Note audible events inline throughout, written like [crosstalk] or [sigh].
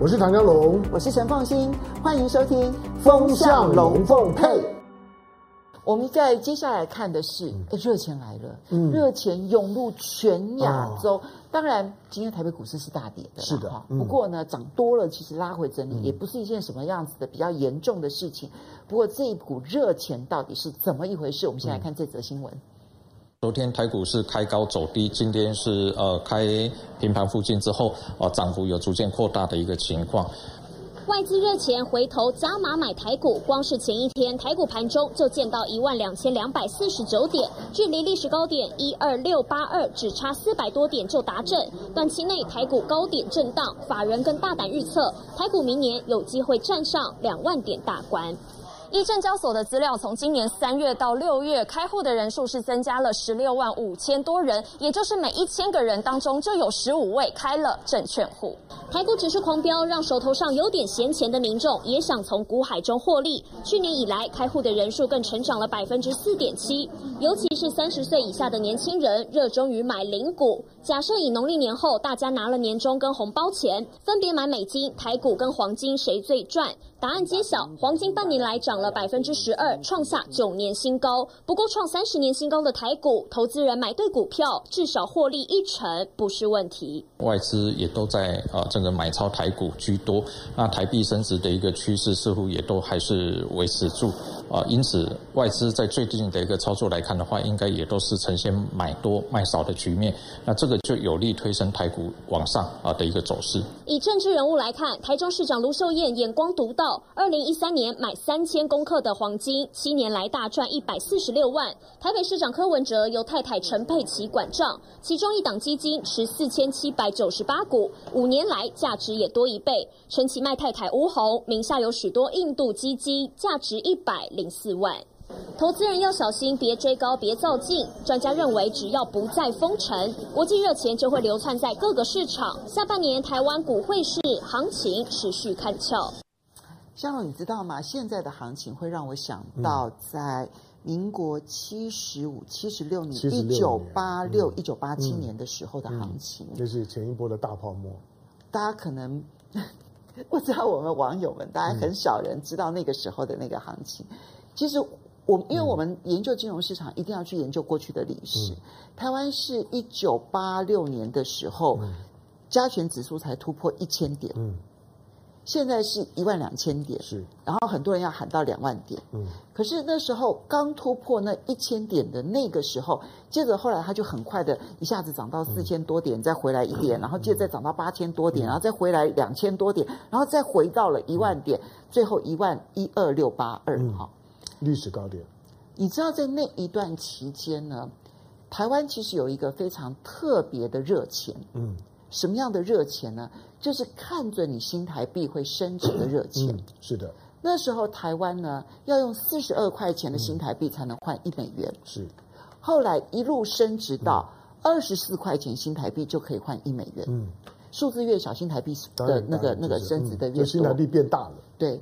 我是唐江龙，我是陈凤馨，欢迎收听《风向龙凤配》。我们在接下来看的是，哎，热钱来了，嗯，热钱涌入全亚洲。哦、当然，今天台北股市是大跌的，是的。不过呢，涨多了，其实拉回整理、嗯、也不是一件什么样子的比较严重的事情。不过，这一股热钱到底是怎么一回事？我们先来看这则新闻。昨天台股是开高走低，今天是呃开平盘附近之后，呃涨幅有逐渐扩大的一个情况。外资热钱回头加码买台股，光是前一天台股盘中就见到一万两千两百四十九点，距离历史高点一二六八二只差四百多点就达阵。短期内台股高点震荡，法人更大胆预测，台股明年有机会站上两万点大关。依证交所的资料，从今年三月到六月，开户的人数是增加了十六万五千多人，也就是每一千个人当中就有十五位开了证券户。台股指数狂飙，让手头上有点闲钱的民众也想从股海中获利。去年以来，开户的人数更成长了百分之四点七，尤其是三十岁以下的年轻人热衷于买零股。假设以农历年后大家拿了年终跟红包钱，分别买美金、台股跟黄金，谁最赚？答案揭晓，黄金半年来涨了百分之十二，创下九年新高。不过创三十年新高的台股，投资人买对股票，至少获利一成不是问题。外资也都在啊，这个买超台股居多。那台币升值的一个趋势似乎也都还是维持住啊，因此外资在最近的一个操作来看的话，应该也都是呈现买多卖少的局面。那这个就有利推升台股往上啊的一个走势。以政治人物来看，台中市长卢秀燕眼光独到。二零一三年买三千公克的黄金，七年来大赚一百四十六万。台北市长柯文哲由太太陈佩琪管账，其中一档基金持四千七百九十八股，五年来价值也多一倍。陈其迈太太吴红名下有许多印度基金，价值一百零四万。投资人要小心，别追高，别造进。专家认为，只要不再封城，国际热钱就会流窜在各个市场。下半年台湾股汇市行情持续看俏。湘龙，你知道吗？现在的行情会让我想到在民国七十五、七十六年、一九八六、一九八七年的时候的行情，那、嗯嗯、是前一波的大泡沫。大家可能 [laughs] 不知道，我们网友们，大家很少人知道那个时候的那个行情。嗯、其实我，因为我们研究金融市场，一定要去研究过去的历史。嗯、台湾是一九八六年的时候，嗯、加权指数才突破一千点。嗯。现在是一万两千点，是，然后很多人要喊到两万点，嗯，可是那时候刚突破那一千点的那个时候，接着后来它就很快的一下子涨到四千多点，嗯、再回来一点，然后接着再涨到八千多点，嗯、然后再回来两千多点，然后再回到了一万点，嗯、最后一万一二六八二，哈，历史高点。你知道在那一段期间呢，台湾其实有一个非常特别的热钱，嗯。什么样的热钱呢？就是看准你新台币会升值的热钱。嗯，是的。那时候台湾呢，要用四十二块钱的新台币才能换一美元。是。后来一路升值到二十四块钱新台币就可以换一美元。嗯。数字越小，新台币的那个那个升值的越多。新台币变大了。对。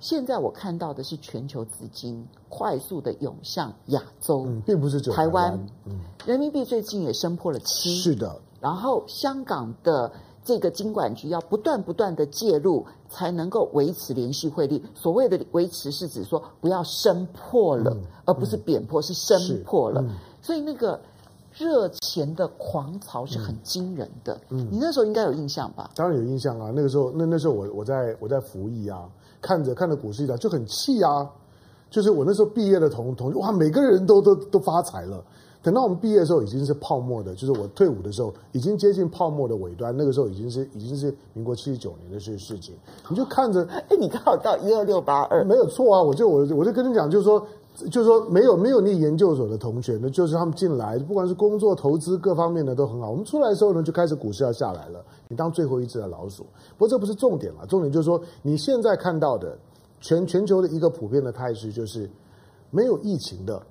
现在我看到的是全球资金快速的涌向亚洲，并不是台湾。嗯。人民币最近也升破了七。是的。然后香港的这个金管局要不断不断的介入，才能够维持连续汇率。所谓的维持是指说不要升破了，嗯、而不是贬破，嗯、是升破了。嗯、所以那个热钱的狂潮是很惊人的。嗯，你那时候应该有印象吧？当然有印象啊！那个时候，那那时候我我在我在服役啊，看着看着股市一涨就很气啊。就是我那时候毕业的同同学，哇，每个人都都都发财了。等到我们毕业的时候，已经是泡沫的，就是我退伍的时候，已经接近泡沫的尾端。那个时候已经是已经是民国七十九年的事事情。你就看着，哎，你刚好到一二六八二，没有错啊！我就我我就跟你讲，就是说，就是说，没有没有那研究所的同学呢，就是他们进来，不管是工作、投资各方面的都很好。我们出来的时候呢，就开始股市要下来了。你当最后一只的老鼠。不过这不是重点了，重点就是说，你现在看到的全全球的一个普遍的态势，就是没有疫情的涨。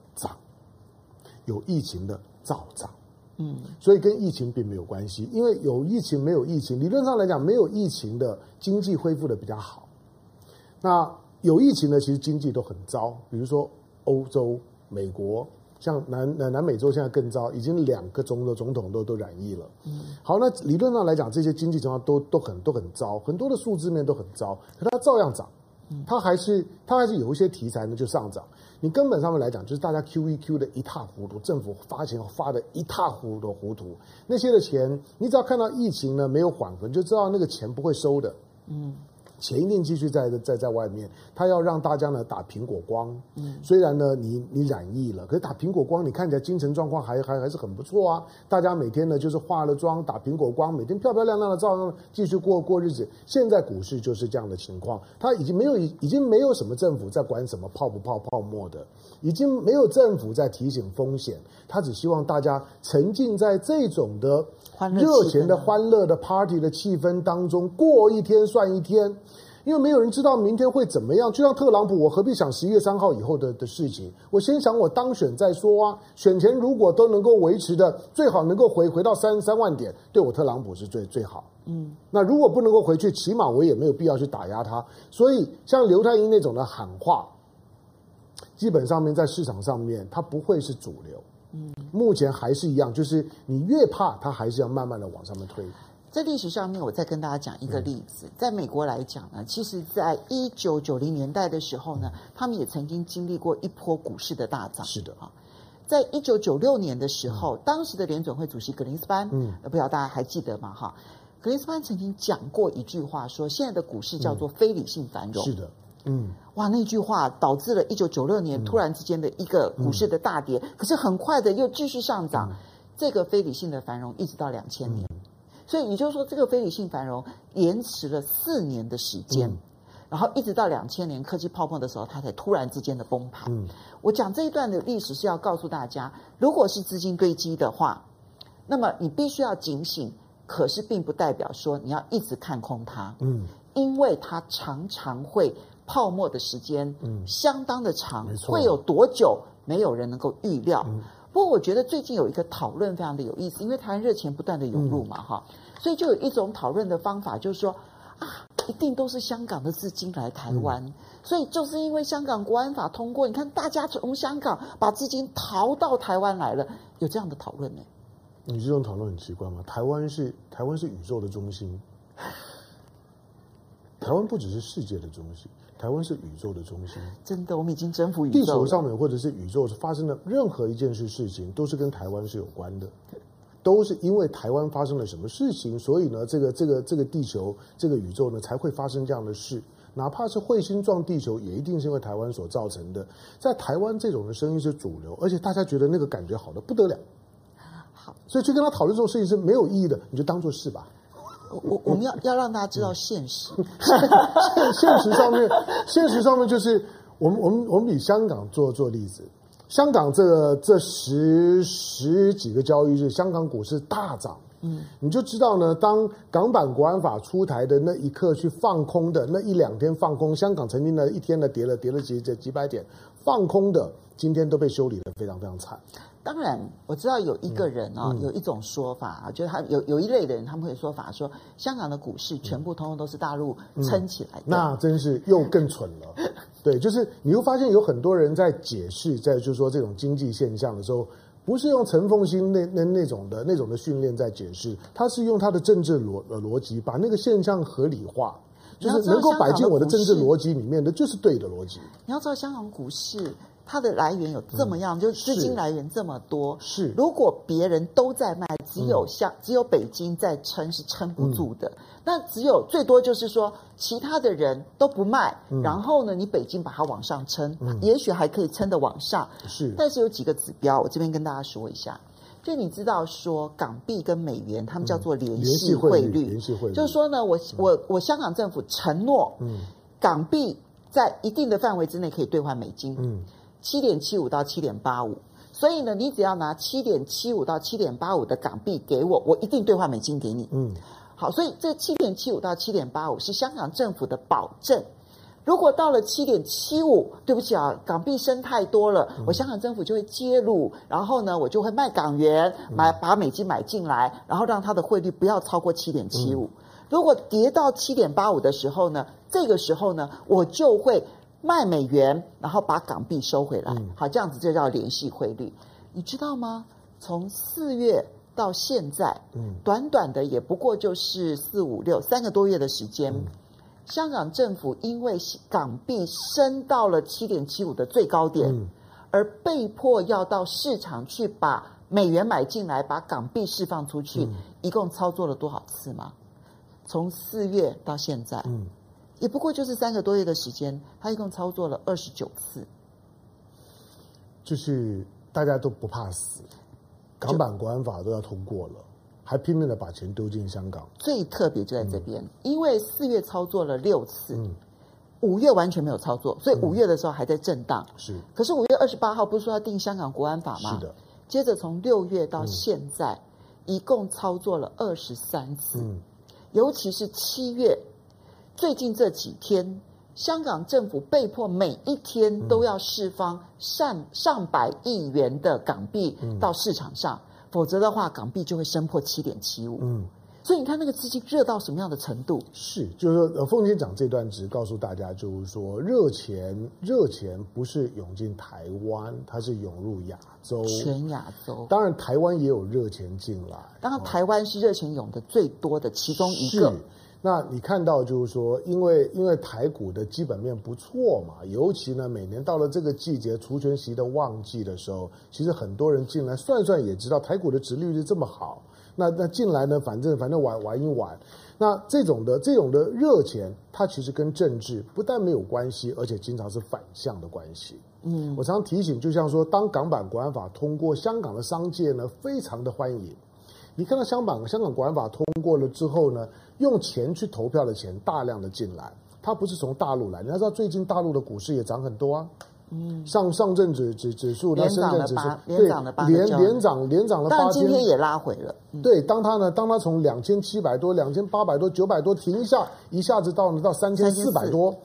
有疫情的照涨，嗯，所以跟疫情并没有关系，因为有疫情没有疫情，理论上来讲，没有疫情的经济恢复的比较好。那有疫情的其实经济都很糟，比如说欧洲、美国、像南南南美洲现在更糟，已经两个总的总统都都染疫了。嗯，好，那理论上来讲，这些经济情况都都很都很糟，很多的数字面都很糟，可它照样涨，它还是它还是有一些题材呢就上涨。你根本上面来讲，就是大家 QE Q 的一塌糊涂，政府发钱发的一塌糊涂糊涂，那些的钱，你只要看到疫情呢没有缓和，你就知道那个钱不会收的。嗯。钱一定继续在在在外面，他要让大家呢打苹果光。嗯，虽然呢你你染疫了，可是打苹果光，你看起来精神状况还还还是很不错啊。大家每天呢就是化了妆打苹果光，每天漂漂亮亮的照样继续过过日子。现在股市就是这样的情况，他已经没有已经没有什么政府在管什么泡不泡泡沫的，已经没有政府在提醒风险，他只希望大家沉浸在这种的。热情的、欢乐的 party 的气氛当中，过一天算一天，因为没有人知道明天会怎么样。就像特朗普，我何必想十一月三号以后的的事情？我先想我当选再说啊。选前如果都能够维持的，最好能够回回到三十三万点，对我特朗普是最最好。嗯，那如果不能够回去，起码我也没有必要去打压他。所以像刘太英那种的喊话，基本上面在市场上面，它不会是主流。嗯，目前还是一样，就是你越怕，它还是要慢慢的往上面推。在历史上面，我再跟大家讲一个例子，在美国来讲呢，其实在一九九零年代的时候呢，他们也曾经经历过一波股市的大涨。是的啊，在一九九六年的时候，当时的联准会主席格林斯潘，嗯，不知道大家还记得吗？哈，格林斯潘曾经讲过一句话，说现在的股市叫做非理性繁荣。是的。嗯，哇，那句话导致了一九九六年突然之间的一个股市的大跌，嗯、可是很快的又继续上涨。嗯、这个非理性的繁荣一直到两千年，嗯、所以也就是说，这个非理性繁荣延迟了四年的时间，嗯、然后一直到两千年科技泡沫的时候，它才突然之间的崩盘。嗯、我讲这一段的历史是要告诉大家，如果是资金堆积的话，那么你必须要警醒，可是并不代表说你要一直看空它。嗯，因为它常常会。泡沫的时间相当的长，嗯、会有多久？没有人能够预料。嗯、不过，我觉得最近有一个讨论非常的有意思，因为台湾热钱不断的涌入嘛，哈、嗯，所以就有一种讨论的方法，就是说啊，一定都是香港的资金来台湾，嗯、所以就是因为香港国安法通过，你看大家从香港把资金逃到台湾来了，有这样的讨论呢？你这种讨论很奇怪吗？台湾是台湾是宇宙的中心，台湾不只是世界的中心。台湾是宇宙的中心，真的，我们已经征服宇宙。地球上面或者是宇宙发生的任何一件事事情，都是跟台湾是有关的，都是因为台湾发生了什么事情，所以呢，这个这个这个地球这个宇宙呢才会发生这样的事。哪怕是彗星撞地球，也一定是因为台湾所造成的。在台湾，这种的声音是主流，而且大家觉得那个感觉好的不得了。好，所以去跟他讨论这种事情是没有意义的，你就当做是吧。我我们要要让大家知道现实，[laughs] 现现实上面，现实上面就是我们我们我们以香港做做例子，香港这这十十几个交易日，香港股市大涨，嗯，你就知道呢，当港版国安法出台的那一刻去放空的那一两天放空，香港曾经呢一天呢跌了跌了几几几百点，放空的今天都被修理的非常非常惨。当然，我知道有一个人啊、哦，嗯、有一种说法啊，就是他有有一类的人，他们会说法说，香港的股市全部通通都是大陆撑起来的、嗯，那真是又更蠢了。[laughs] 对，就是你会发现有很多人在解释，在就是说这种经济现象的时候，不是用陈凤新那那那种的那种的训练在解释，他是用他的政治逻逻辑把那个现象合理化，就是能够摆进我的政治逻辑里面的，就是对的逻辑。你要知道香港股市。它的来源有这么样，嗯、就资金来源这么多。是，如果别人都在卖，只有像、嗯、只有北京在撑，是撑不住的。嗯、那只有最多就是说，其他的人都不卖，嗯、然后呢，你北京把它往上撑，嗯、也许还可以撑得往上。是，但是有几个指标，我这边跟大家说一下。就你知道说，港币跟美元，他们叫做联系汇率。联系汇率就是说呢，我我我香港政府承诺，嗯，港币在一定的范围之内可以兑换美金。嗯。七点七五到七点八五，所以呢，你只要拿七点七五到七点八五的港币给我，我一定兑换美金给你。嗯，好，所以这七点七五到七点八五是香港政府的保证。如果到了七点七五，对不起啊，港币升太多了，我香港政府就会介入，然后呢，我就会卖港元，买把美金买进来，然后让它的汇率不要超过七点七五。如果跌到七点八五的时候呢，这个时候呢，我就会。卖美元，然后把港币收回来，嗯、好，这样子就叫联系汇率。你知道吗？从四月到现在，嗯，短短的也不过就是四五六三个多月的时间，嗯、香港政府因为港币升到了七点七五的最高点，嗯、而被迫要到市场去把美元买进来，把港币释放出去，嗯、一共操作了多少次吗？从四月到现在，嗯。也不过就是三个多月的时间，他一共操作了二十九次，就是大家都不怕死，港版国安法都要通过了，还拼命的把钱丢进香港。最特别就在这边，嗯、因为四月操作了六次，嗯、五月完全没有操作，所以五月的时候还在震荡。是、嗯，可是五月二十八号不是说要定香港国安法吗？是的。接着从六月到现在，嗯、一共操作了二十三次，嗯、尤其是七月。最近这几天，香港政府被迫每一天都要释放上上百亿元的港币到市场上，嗯、否则的话，港币就会升破七点七五。嗯，所以你看那个资金热到什么样的程度？是，就是说，呃，凤姐讲这段只告诉大家，就是说，热钱热钱不是涌进台湾，它是涌入亚洲，全亚洲。当然，台湾也有热钱进来。当然，台湾是热钱涌的最多的其中一个。那你看到就是说，因为因为台股的基本面不错嘛，尤其呢，每年到了这个季节，除权息的旺季的时候，其实很多人进来算算也知道，台股的殖利率这么好，那那进来呢，反正反正玩玩一玩，那这种的这种的热钱，它其实跟政治不但没有关系，而且经常是反向的关系。嗯，我常常提醒，就像说，当港版国安法通过，香港的商界呢非常的欢迎。你看到香港香港国安法通过了之后呢，用钱去投票的钱大量的进来，它不是从大陆来。你要知道，最近大陆的股市也涨很多啊，嗯，上上证指指指数，那深圳指数，连涨了八，连连涨连涨了八天，但今天也拉回了。嗯、对，当它呢，当它从两千七百多、两千八百多、九百多停一下，一下子到了到三千四百多。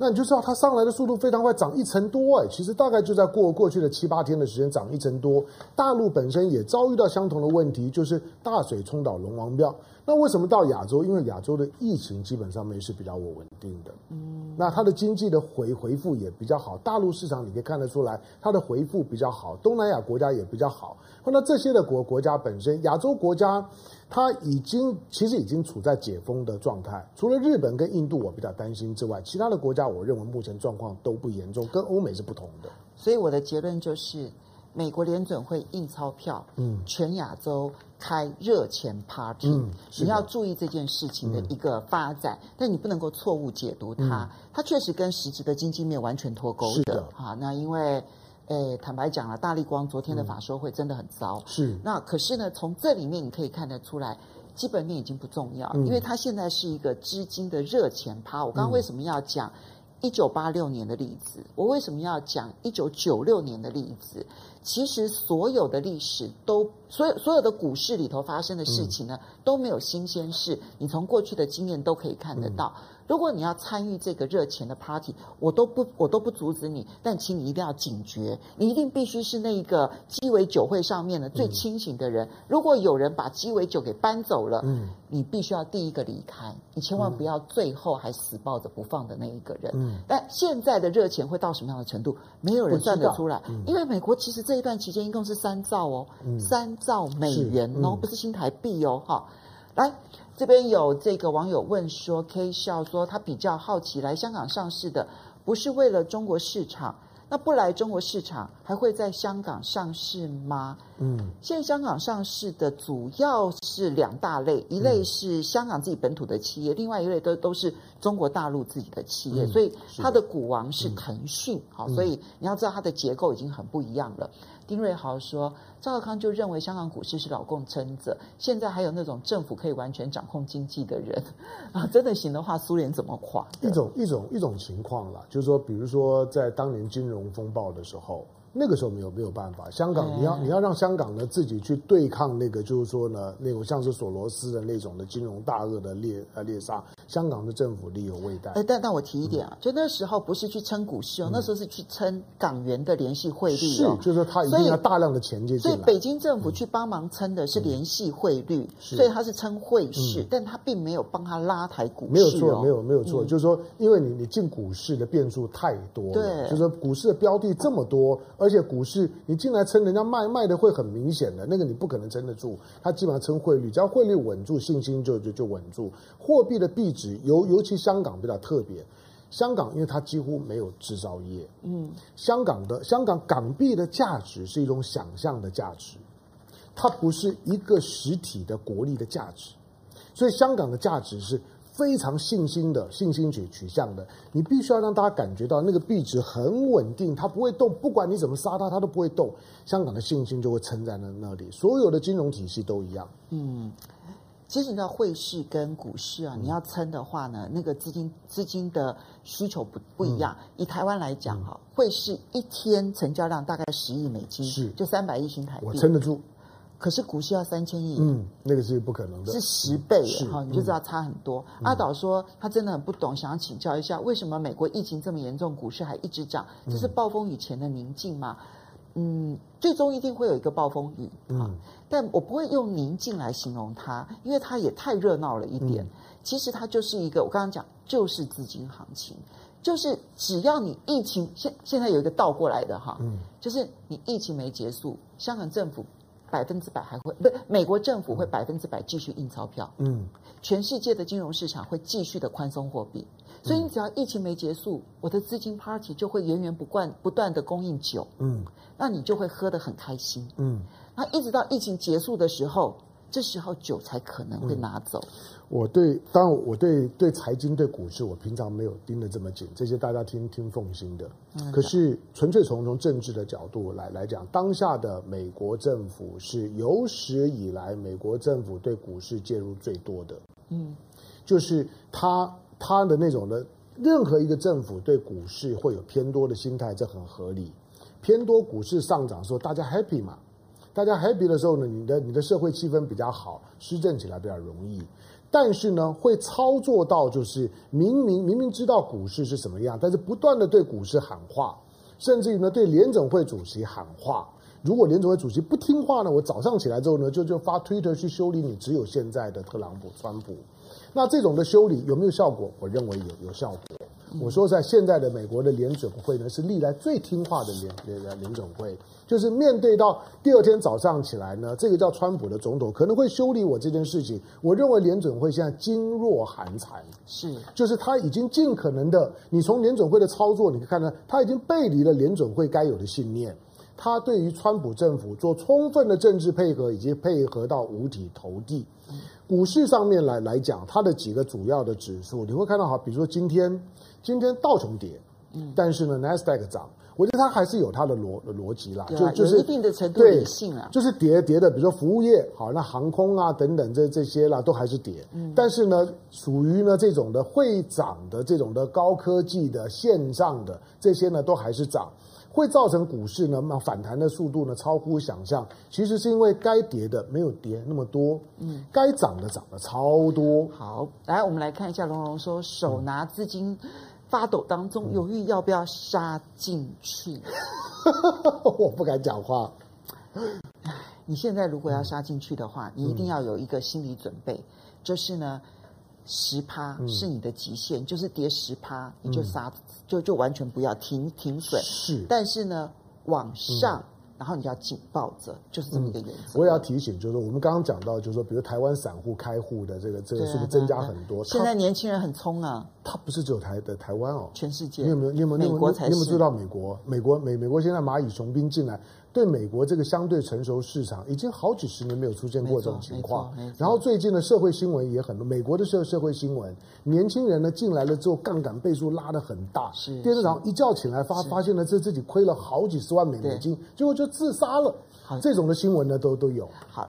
那你就知道它上来的速度非常快，涨一成多哎，其实大概就在过过去的七八天的时间涨一成多。大陆本身也遭遇到相同的问题，就是大水冲倒龙王庙。那为什么到亚洲？因为亚洲的疫情基本上面是比较稳定的，嗯，那它的经济的回回复也比较好。大陆市场你可以看得出来，它的回复比较好，东南亚国家也比较好。那这些的国国家本身，亚洲国家。它已经其实已经处在解封的状态，除了日本跟印度我比较担心之外，其他的国家我认为目前状况都不严重，跟欧美是不同的。所以我的结论就是，美国联准会印钞票，嗯，全亚洲开热钱 party，嗯，你要注意这件事情的一个发展，嗯，但你不能够错误解读它，嗯，它确实跟实质的经济面完全脱钩的。是的，啊，那因为。诶，坦白讲了，大立光昨天的法说会真的很糟。嗯、是。那可是呢，从这里面你可以看得出来，基本面已经不重要，嗯、因为它现在是一个资金的热钱趴。我刚刚为什么要讲一九八六年的例子？我为什么要讲一九九六年的例子？其实所有的历史都，所有所有的股市里头发生的事情呢，嗯、都没有新鲜事。你从过去的经验都可以看得到。嗯如果你要参与这个热钱的 party，我都不我都不阻止你，但请你一定要警觉，你一定必须是那个鸡尾酒会上面的最清醒的人。嗯、如果有人把鸡尾酒给搬走了，嗯，你必须要第一个离开，你千万不要最后还死抱着不放的那一个人。嗯，但现在的热钱会到什么样的程度？没有人算得出来，嗯、因为美国其实这一段期间一共是三兆哦，嗯、三兆美元哦，嗯、不是新台币哦，哈，来。这边有这个网友问说，K 笑说他比较好奇，来香港上市的不是为了中国市场，那不来中国市场还会在香港上市吗？嗯，现在香港上市的主要是两大类，一类是香港自己本土的企业，另外一类都都是中国大陆自己的企业，所以它的股王是腾讯，好，所以你要知道它的结构已经很不一样了。丁瑞豪说：“赵少康就认为香港股市是老共撑着，现在还有那种政府可以完全掌控经济的人 [laughs] 啊，真的行的话，苏联怎么垮？一种一种一种情况啦，就是说，比如说在当年金融风暴的时候，那个时候没有没有办法，香港你要你要让香港呢自己去对抗那个，就是说呢那种像是索罗斯的那种的金融大鳄的猎呃猎杀，香港的政府力有未逮。哎，但但我提一点啊，就那时候不是去撑股市哦，那时候是去撑港元的联系汇率哦，是，就是说他一定要大量的钱进去。所以北京政府去帮忙撑的是联系汇率，所以他是撑汇市，但他并没有帮他拉抬股市。没有错，没有没有错，就是说因为你你进股市的变数太多了，对，就是说股市的标的这么多，而且股市你进来撑，人家卖卖的会很明显的，那个你不可能撑得住。它基本上撑汇率，只要汇率稳住，信心就就就稳住。货币的币值，尤尤其香港比较特别，香港因为它几乎没有制造业，嗯，香港的香港港币的价值是一种想象的价值，它不是一个实体的国力的价值，所以香港的价值是。非常信心的信心取取向的，你必须要让大家感觉到那个币值很稳定，它不会动，不管你怎么杀它，它都不会动。香港的信心就会撑在那那里，所有的金融体系都一样。嗯，其实你知道汇市跟股市啊，你要撑的话呢，那个资金资金的需求不不一样。嗯、以台湾来讲哈，汇市一天成交量大概十亿美金，是就三百亿新台币，我撑得住。可是股市要三千亿，嗯，那个是不可能的，是十倍，哈，你就知道差很多。嗯、阿导说他真的很不懂，想要请教一下，为什么美国疫情这么严重，股市还一直涨？这是暴风雨前的宁静吗？嗯，最终一定会有一个暴风雨，嗯，但我不会用宁静来形容它，因为它也太热闹了一点。嗯、其实它就是一个，我刚刚讲就是资金行情，就是只要你疫情现现在有一个倒过来的哈，嗯，就是你疫情没结束，香港政府。百分之百还会不美国政府会百分之百继续印钞票，嗯，全世界的金融市场会继续的宽松货币，所以你只要疫情没结束，我的资金 party 就会源源不断不断的供应酒，嗯，那你就会喝得很开心，嗯，那一直到疫情结束的时候。这时候酒才可能会拿走。嗯、我对，当然我对对财经对股市，我平常没有盯得这么紧，这些大家听听放心的。嗯、可是纯粹从从政治的角度来来讲，当下的美国政府是有史以来美国政府对股市介入最多的。嗯，就是他他的那种的，任何一个政府对股市会有偏多的心态，这很合理。偏多股市上涨的时候，大家 happy 嘛？大家 happy 的时候呢，你的你的社会气氛比较好，施政起来比较容易。但是呢，会操作到就是明明明明知道股市是什么样，但是不断的对股市喊话，甚至于呢对联准会主席喊话。如果联准会主席不听话呢，我早上起来之后呢，就就发推特去修理你只有现在的特朗普、川普。那这种的修理有没有效果？我认为有有效果。我说在现在的美国的联准会呢，是历来最听话的联联联准会，就是面对到第二天早上起来呢，这个叫川普的总统可能会修理我这件事情，我认为联准会现在噤若寒蝉，是，就是他已经尽可能的，你从联准会的操作，你可以看到他已经背离了联准会该有的信念，他对于川普政府做充分的政治配合，以及配合到五体投地。股市上面来来讲，它的几个主要的指数，你会看到哈，比如说今天。今天道琼跌，嗯，但是呢，纳斯达克涨，我觉得它还是有它的逻逻辑啦，就就是一定的程度理性啊，就是跌跌的，比如说服务业，好，那航空啊等等这这些啦，都还是跌，嗯，但是呢，属于呢这种的会涨的这种的高科技的线上的这些呢，都还是涨。会造成股市呢，那反弹的速度呢超乎想象。其实是因为该跌的没有跌那么多，嗯，该涨的涨的超多。好，来我们来看一下，龙龙说手拿资金发抖当中，犹豫要不要杀进去。[laughs] 我不敢讲话。你现在如果要杀进去的话，你一定要有一个心理准备，就是呢。十趴是你的极限，嗯、就是跌十趴你就杀，嗯、就就完全不要停停损。是，但是呢，往上。嗯然后你就要紧抱着，就是这么一个原则。我也要提醒，就是我们刚刚讲到，就是说，比如台湾散户开户的这个这个是不是增加很多？现在年轻人很冲啊！他不是只有台的台湾哦，全世界。你有没有？你有没有？美国才是。你有没有知道美国？美国美美国现在蚂蚁雄兵进来，对美国这个相对成熟市场，已经好几十年没有出现过这种情况。然后最近的社会新闻也很多，美国的社社会新闻，年轻人呢进来了之后，杠杆倍数拉得很大。是。第二天早上一觉起来发发现了这自己亏了好几十万美美金，结果就自杀了。好，这种的新闻呢，都都有。好。